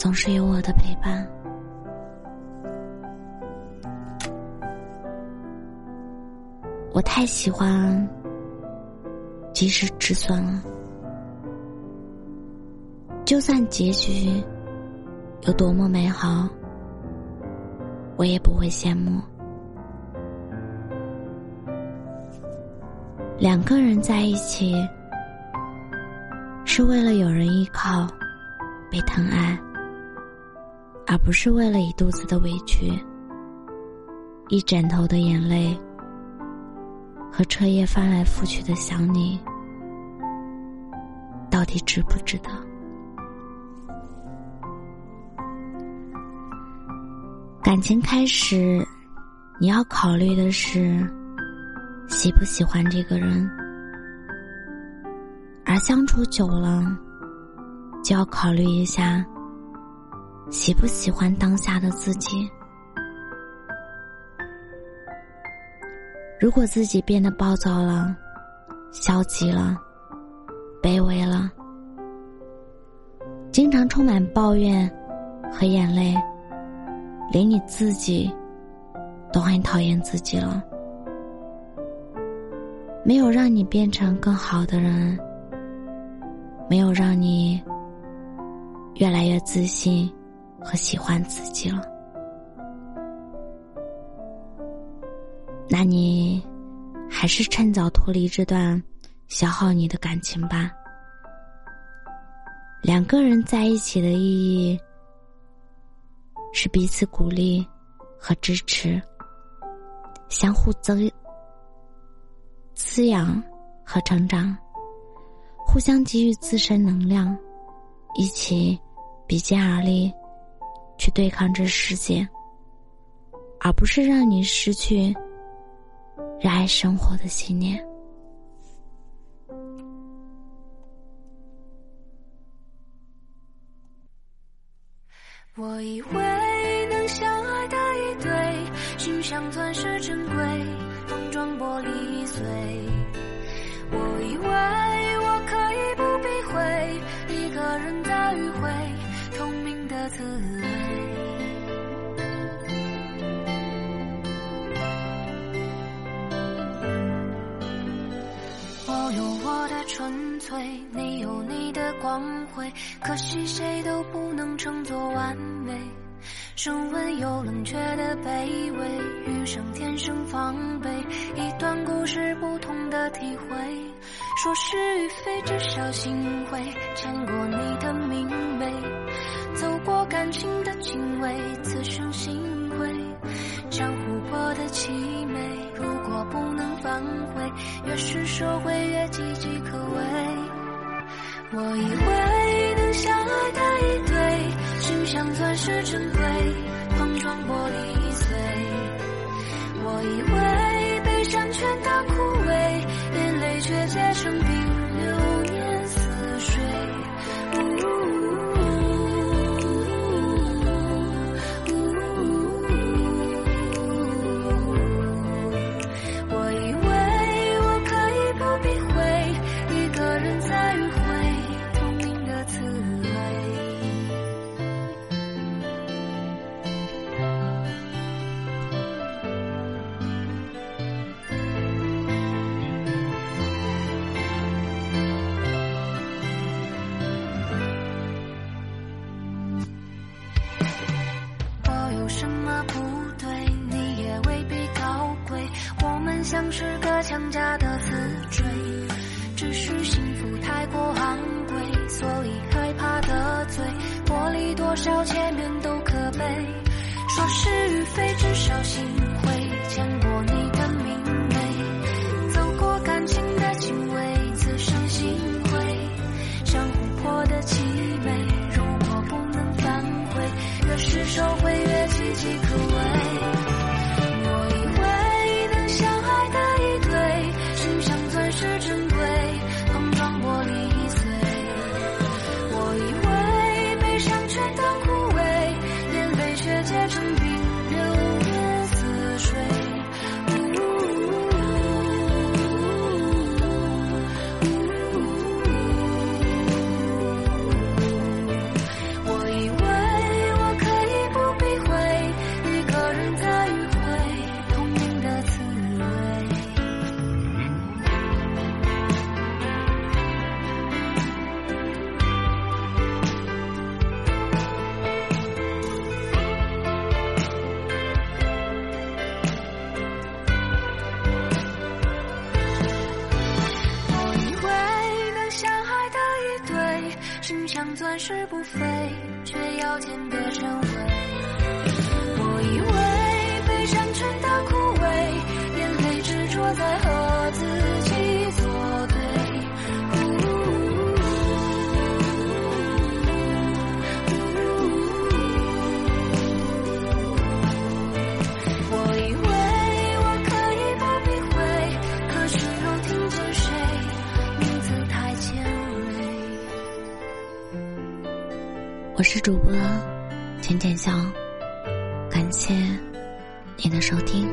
总是有我的陪伴。我太喜欢及时止损了，就算结局有多么美好，我也不会羡慕。两个人在一起，是为了有人依靠，被疼爱。而不是为了一肚子的委屈，一枕头的眼泪和彻夜翻来覆去的想你，到底值不值得？感情开始，你要考虑的是喜不喜欢这个人，而相处久了，就要考虑一下。喜不喜欢当下的自己？如果自己变得暴躁了、消极了、卑微了，经常充满抱怨和眼泪，连你自己都很讨厌自己了，没有让你变成更好的人，没有让你越来越自信。和喜欢自己了，那你还是趁早脱离这段消耗你的感情吧。两个人在一起的意义是彼此鼓励和支持，相互增滋养和成长，互相给予自身能量，一起比肩而立。对抗这世界，而不是让你失去热爱生活的信念。我以为能相爱的一对，心像钻石珍贵，碰撞玻璃碎。我以为我的纯粹，你有你的光辉，可惜谁都不能称作完美。升温又冷却的卑微，余生天生防备。一段故事，不同的体会。说是与非，至少心会见过你的明媚，走过感情的经纬，此生心灰。像琥珀的凄美，如果不能反悔，越是收回越岌岌可危。我以为能相爱的一对，心像钻石珍贵，碰撞玻璃碎。我以为像是个强加的死追，只是幸福太过昂贵，所以害怕得罪。玻璃多少前面都可悲，说是与非，至少心钻石不菲，却要鉴别成为。我以为我是主播浅浅笑，感谢你的收听。